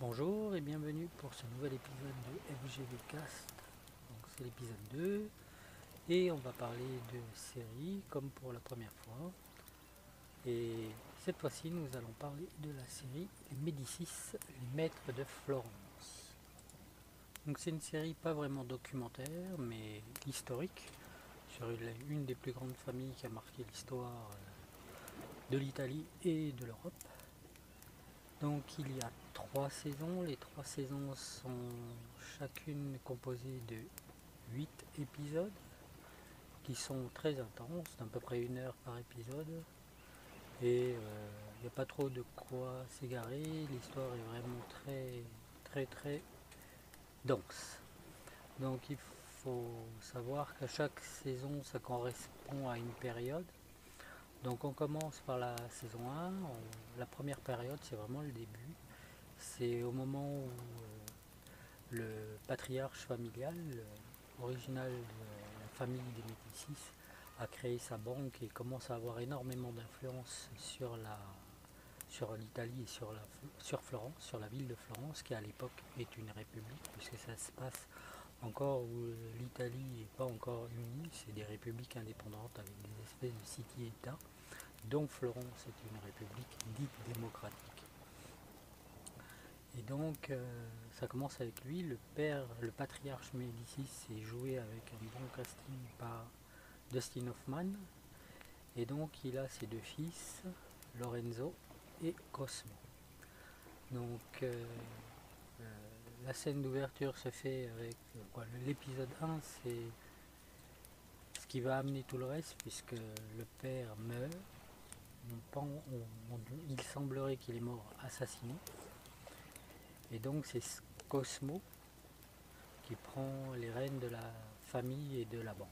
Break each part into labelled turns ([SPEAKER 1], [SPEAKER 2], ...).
[SPEAKER 1] Bonjour et bienvenue pour ce nouvel épisode de FGVcast. Donc c'est l'épisode 2 et on va parler de série comme pour la première fois. Et cette fois-ci nous allons parler de la série Médicis, les maîtres de Florence. Donc c'est une série pas vraiment documentaire mais historique sur une des plus grandes familles qui a marqué l'histoire euh, de l'Italie et de l'Europe. Donc il y a trois saisons. Les trois saisons sont chacune composées de 8 épisodes qui sont très intenses, d'à peu près une heure par épisode. Et euh, il n'y a pas trop de quoi s'égarer. L'histoire est vraiment très très très dense. Donc il faut savoir qu'à chaque saison ça correspond à une période. Donc on commence par la saison 1. la première période, c'est vraiment le début. C'est au moment où euh, le patriarche familial, original de la famille des Médicis, a créé sa banque et commence à avoir énormément d'influence sur l'Italie et sur, la, sur Florence, sur la ville de Florence, qui à l'époque est une république, puisque ça se passe encore où l'Italie n'est pas encore unie, c'est des républiques indépendantes avec des espèces de city-états, dont Florence est une république dite démocratique. Et donc euh, ça commence avec lui, le père, le patriarche Médicis est joué avec un bon casting par Dustin Hoffman. Et donc il a ses deux fils, Lorenzo et Cosmo. Donc euh, euh, la scène d'ouverture se fait avec l'épisode 1, c'est ce qui va amener tout le reste, puisque le père meurt. il semblerait qu'il est mort assassiné. Et donc c'est Cosmo qui prend les rênes de la famille et de la banque.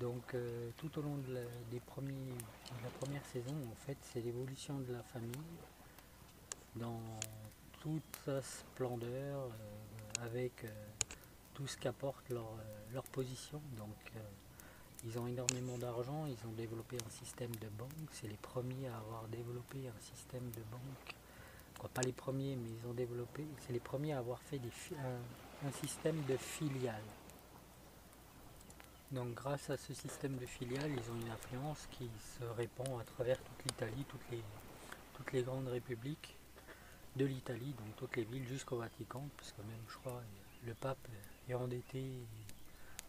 [SPEAKER 1] Donc euh, tout au long de la, des premiers, de la première saison, en fait, c'est l'évolution de la famille dans toute sa splendeur, euh, avec euh, tout ce qu'apporte leur, leur, position. Donc ils ont énormément d'argent, ils ont développé un système de banque, c'est les premiers à avoir développé un système de banque pas les premiers, mais ils ont développé, c'est les premiers à avoir fait des, un, système de filiales. Donc grâce à ce système de filiales, ils ont une influence qui se répand à travers toute l'Italie, toutes les, grandes républiques de l'Italie, donc toutes les villes jusqu'au Vatican, parce que même je crois le pape est endetté et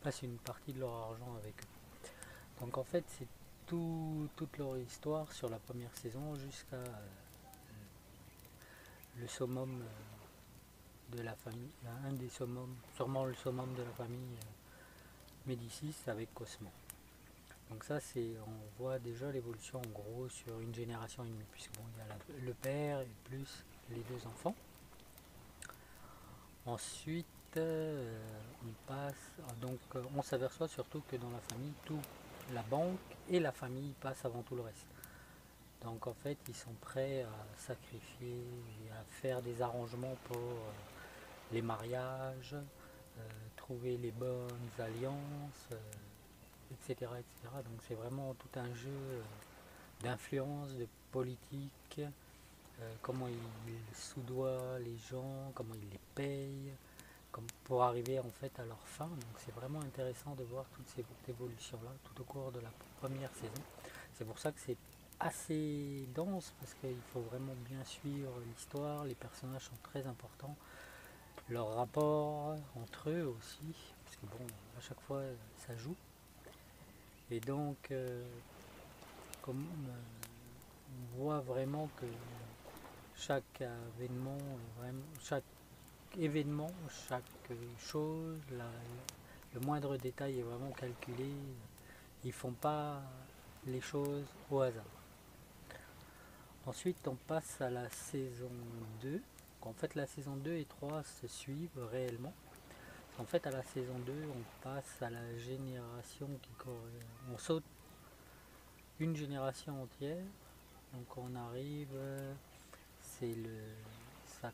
[SPEAKER 1] passe une partie de leur argent avec eux. Donc en fait c'est toute leur histoire sur la première saison jusqu'à le summum euh, de la famille, un des summums, sûrement le summum de la famille euh, Médicis avec Cosmo. Donc ça c'est, on voit déjà l'évolution en gros sur une génération et demie, puisque bon, il y a le père et plus les deux enfants. Ensuite, euh, on passe, donc on s'aperçoit surtout que dans la famille, tout, la banque et la famille passent avant tout le reste. Donc en fait, ils sont prêts à sacrifier à faire des arrangements pour euh, les mariages, euh, trouver les bonnes alliances, etc., euh, etc. Donc c'est vraiment tout un jeu d'influence, de politique, comment ils soudoient les gens, comment ils les payent, pour arriver en fait à leur fin. Donc c'est vraiment intéressant de voir toutes ces évolutions-là tout au cours de la première saison. C'est pour ça que c'est assez dense parce qu'il faut vraiment bien suivre l'histoire, les personnages sont très importants, leur rapport entre eux aussi, parce que bon, à chaque fois ça joue. Et donc, euh, comme euh, on voit vraiment que chaque événement, chaque événement, chaque chose, le moindre détail est vraiment calculé. Ils font pas les choses au hasard. Ensuite, on passe à la saison 2. En fait, la saison 2 et 3 se suivent réellement. En fait, à la saison 2, on passe à la génération qui On saute une génération entière. Donc, on arrive. C'est le. Ça,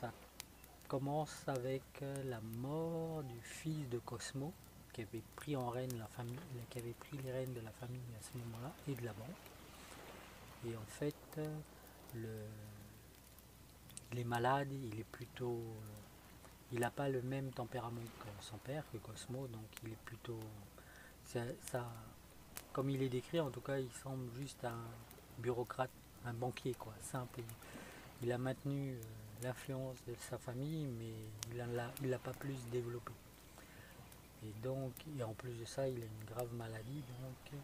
[SPEAKER 1] ça commence avec la mort du fils de Cosmo, qui avait pris en reine la famille, qui avait pris les rênes de la famille à ce moment-là et de la banque. Et en fait, il est malade, il est plutôt. il n'a pas le même tempérament que son père, que Cosmo, donc il est plutôt. Ça, comme il est décrit, en tout cas, il semble juste un bureaucrate, un banquier, quoi, simple. Il a maintenu l'influence de sa famille, mais il ne l'a pas plus développé. Et donc, et en plus de ça, il a une grave maladie, euh,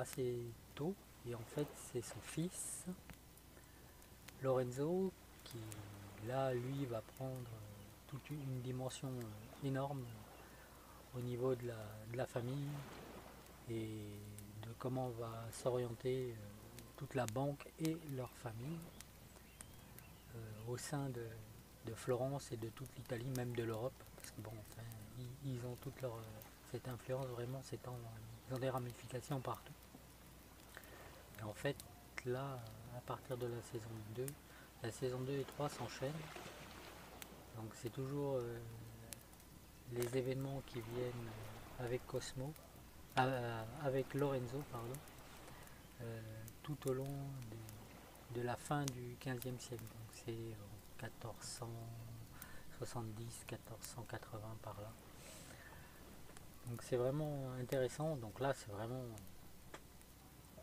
[SPEAKER 1] assez tôt. Et en fait, c'est son fils, Lorenzo, qui là, lui, va prendre toute une dimension euh, énorme au niveau de la, famille et de comment va s'orienter euh, toute la banque et leur famille au sein de, Florence et de toute l'Italie, même de l'Europe, parce que bon, enfin, ils, ont toute leur cette influence vraiment s'étend, ils ont des ramifications partout. Et en fait, là, à partir de la saison 2, la saison 2 et 3 s'enchaînent. Donc c'est toujours euh, les événements qui viennent avec Cosmo, euh, avec Lorenzo, pardon, euh, tout au long de, de, la fin du 15e siècle. Donc c'est 1470, 1480 par là. Donc c'est vraiment intéressant. Donc là c'est vraiment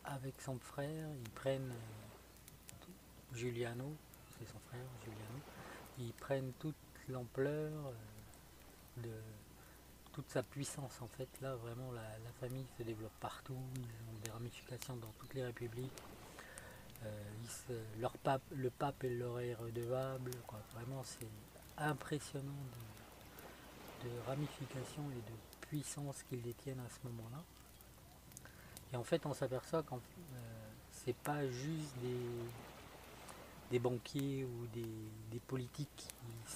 [SPEAKER 1] avec son frère, ils prennent Giuliano, c'est son frère Giuliano, ils prennent toute l'ampleur euh, de toute sa puissance en fait. Là vraiment la, famille se développe partout, ils ont des ramifications dans toutes les républiques. Euh, le pape est leur est redevable. Vraiment, c'est impressionnant de, ramifications et de puissance qu'ils détiennent à ce moment-là. Et en fait, on s'aperçoit que euh, c'est pas juste des, des banquiers ou des, politiques qui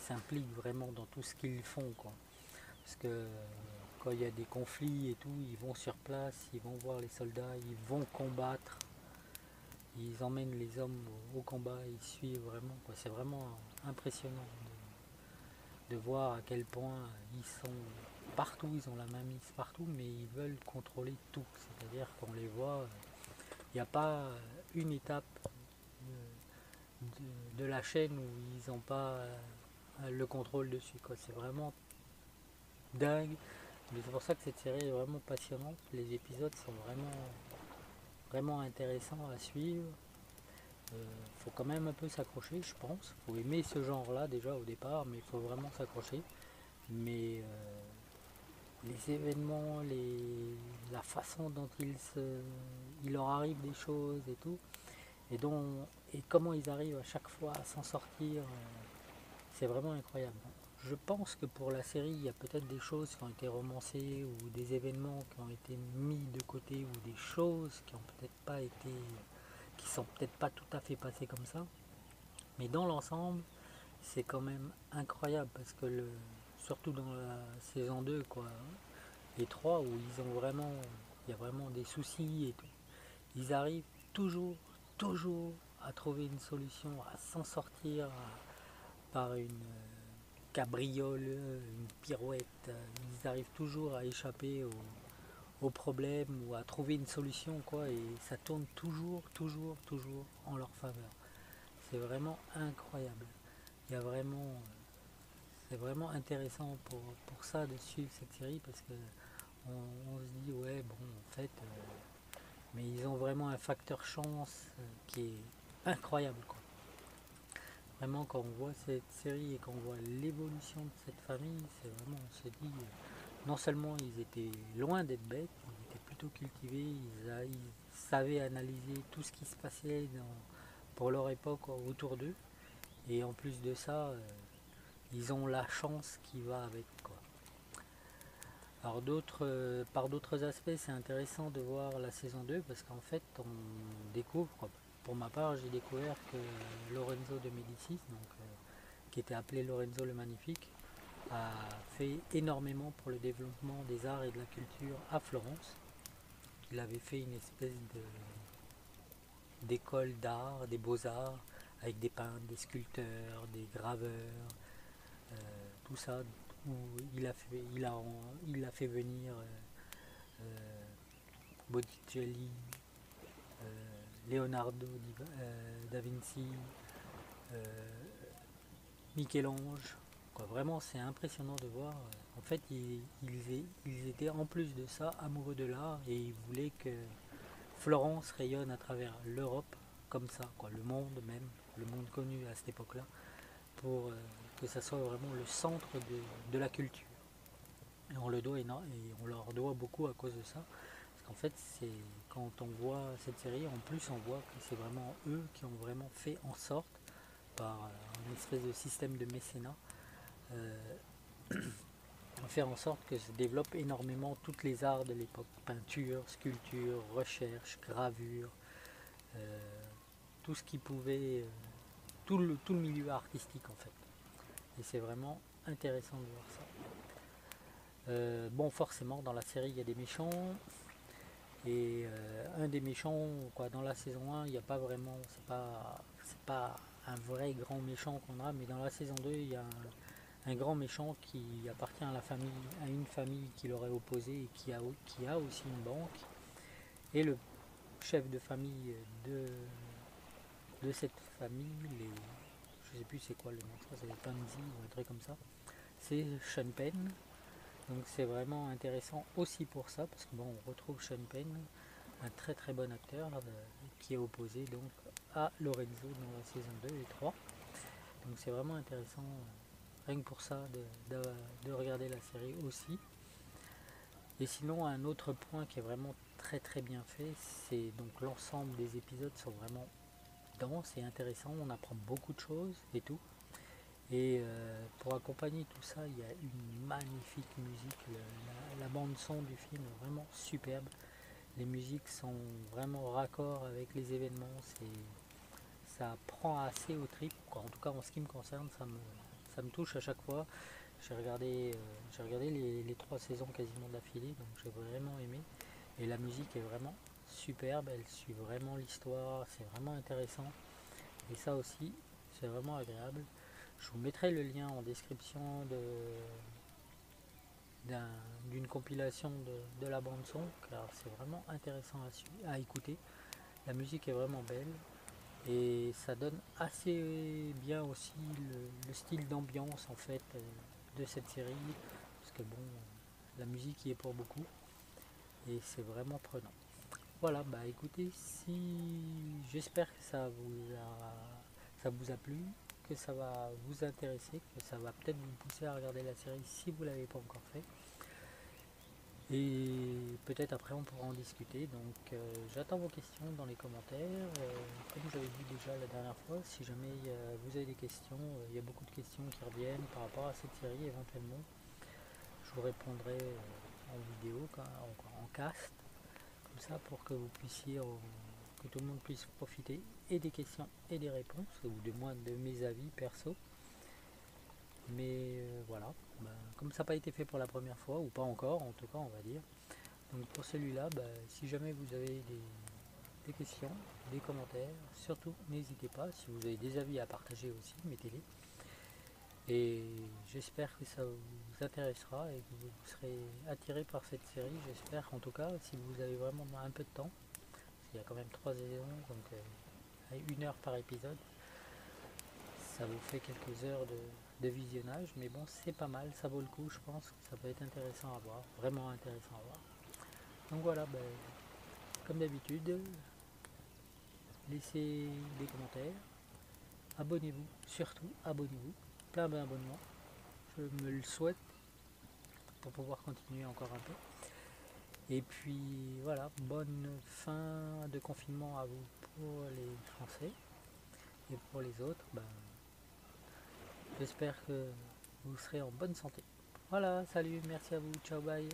[SPEAKER 1] s'impliquent vraiment dans tout ce qu'ils font. Quoi. Parce que quand il y a des conflits et tout, ils vont sur place, ils vont voir les soldats, ils vont combattre ils emmènent les hommes au, combat, ils suivent vraiment. C'est vraiment impressionnant de, voir à quel point ils sont partout, ils ont la main mise partout, mais ils veulent contrôler tout. C'est-à-dire qu'on les voit, il n'y a pas une étape de, la chaîne où ils n'ont pas le contrôle dessus. C'est vraiment dingue. c'est pour ça que cette série est vraiment passionnante. Les épisodes sont vraiment vraiment intéressant à suivre. Il euh, faut quand même un peu s'accrocher, je pense. Il faut aimer ce genre-là déjà au départ, mais il faut vraiment s'accrocher. Mais euh, les événements, la façon dont il leur arrive des choses et tout, et, dont, et comment ils arrivent à chaque fois à s'en sortir, euh, c'est vraiment incroyable. Je pense que pour la série, il y a peut-être des choses qui ont été romancées ou des événements qui ont été mis de côté ou des choses qui ont peut-être pas été, qui sont peut-être pas tout à fait passées comme ça. Mais dans l'ensemble, c'est quand même incroyable parce que le, surtout dans la saison 2, quoi, les 3 où ils ont vraiment, il y a vraiment des soucis et tout, ils arrivent toujours, toujours à trouver une solution, à s'en sortir par une cabriole, une pirouette. Ils arrivent toujours à échapper aux, problèmes ou à trouver une solution quoi et ça tourne toujours, toujours, toujours en leur faveur. C'est vraiment incroyable. Il y a vraiment c'est vraiment intéressant pour, ça de suivre cette série parce que on, se dit ouais bon en fait euh, mais ils ont vraiment un facteur chance euh, qui est incroyable quoi. Vraiment, quand on voit cette série et qu'on voit l'évolution de cette famille, c'est vraiment, on se dit, euh, non seulement ils étaient loin d'être bêtes, ils étaient plutôt cultivés, ils, savaient analyser tout ce qui se passait pour leur époque autour d'eux. Et en plus de ça, ils ont la chance qui va avec. Quoi. Alors d'autres, euh, par d'autres aspects, c'est intéressant de voir la saison 2 parce qu'en fait, on découvre, pour ma part, j'ai découvert que Lorenzo de Médicis, donc, euh, qui était appelé Lorenzo le Magnifique, a fait énormément pour le développement des arts et de la culture à Florence. Il avait fait une espèce d'école d'art, des beaux-arts, avec des peintres, des sculpteurs, des graveurs, tout ça, où il a fait, venir euh, Botticelli, Leonardo da Vinci, Michel-Ange. Vraiment, c'est impressionnant de voir. En fait, ils, ils, étaient en plus de ça amoureux de l'art et ils voulaient que Florence rayonne à travers l'Europe comme ça, quoi, le monde même, le monde connu à cette époque-là, euh, que ça soit vraiment le centre de, la culture. Et on, le doit et on leur doit beaucoup à cause de ça. Parce qu'en fait, c'est quand on voit cette série, en plus on voit que c'est vraiment eux qui ont vraiment fait en sorte, par un espèce de système de mécénat, euh, faire en sorte que se développent énormément toutes les arts de l'époque. Peinture, sculpture, recherche, gravure, euh, tout ce qui pouvait, euh, tout, le, tout le milieu artistique en fait. Et c'est vraiment intéressant de voir ça. Euh, bon, forcément, dans la série, il y a des méchants. Et un des méchants, quoi, dans la saison 1, il n'y a pas vraiment, c'est pas, pas un vrai grand méchant qu'on a, mais dans la saison 2, il y a un, grand méchant qui appartient à la famille, à une famille qui l'aurait opposé et qui a, qui a aussi une banque. Et le chef de famille de, de cette famille, les, c'est quoi le nom, je crois c'est Panzi ou un truc comme ça, c'est Sean Penn. Donc c'est vraiment intéressant aussi pour ça, parce que bon, on retrouve Sean Penn, un très très bon acteur, qui est opposé donc à Lorenzo dans la saison 2 et 3. Donc c'est vraiment intéressant rien que pour ça de, regarder la série aussi. Et sinon un autre point qui est vraiment très très bien fait, c'est donc l'ensemble des épisodes sont vraiment denses et intéressants, on apprend beaucoup de choses et tout. Et euh, pour accompagner tout ça, il y a une magnifique musique. la, bande son du film est vraiment superbe. Les musiques sont vraiment raccord avec les événements. ça prend assez au trip. En tout cas, en ce qui me concerne, ça me, touche à chaque fois. J'ai regardé, euh, j'ai regardé les, trois saisons quasiment d'affilée, donc j'ai vraiment aimé. Et la musique est vraiment superbe, elle suit vraiment l'histoire, c'est vraiment intéressant. Et ça aussi, c'est vraiment agréable. Je vous mettrai le lien en description de d'une compilation de, la bande son car c'est vraiment intéressant à, à écouter. La musique est vraiment belle et ça donne assez bien aussi le, style d'ambiance en fait euh, de cette série parce que bon la musique y est pour beaucoup et c'est vraiment prenant voilà bah écoutez si j'espère que ça vous a ça vous a plu que ça va vous intéresser que ça va peut-être vous pousser à regarder la série si vous l'avez pas encore fait et peut-être après on pourra en discuter. Donc euh, j'attends vos questions dans les commentaires. Euh, comme j'avais dit déjà la dernière fois, si jamais euh, vous avez des questions, il y a beaucoup de questions qui reviennent par rapport à cette série éventuellement. Je vous répondrai en vidéo, en, en, cast, ça pour que vous puissiez, que tout le monde puisse profiter et des questions et des réponses, ou de moins de mes avis perso. Mais voilà, ben, comme ça n'a pas été fait pour la première fois, ou pas encore en tout cas on va dire. Donc pour celui-là, ben, si jamais vous avez des, questions, des commentaires, surtout n'hésitez pas, si vous avez des avis à partager aussi, mettez-les. Et j'espère que ça vous intéressera et que vous serez attiré par cette série, j'espère en tout cas, si vous avez vraiment un peu de temps, parce qu'il y a quand même trois saisons, donc euh, une heure par épisode, ça vous fait quelques heures de, visionnage, mais bon, c'est pas mal, ça vaut le coup, je pense que ça peut être intéressant à voir, vraiment intéressant à voir. Donc voilà, ben, comme d'habitude, laissez des commentaires, abonnez-vous, surtout abonnez-vous, plein d'abonnements, je me le souhaite pour pouvoir continuer encore un peu. Et puis voilà, bonne fin de confinement à vous pour les Français et pour les autres, ben, J'espère que vous serez en bonne santé. Voilà, salut, merci à vous, ciao, bye.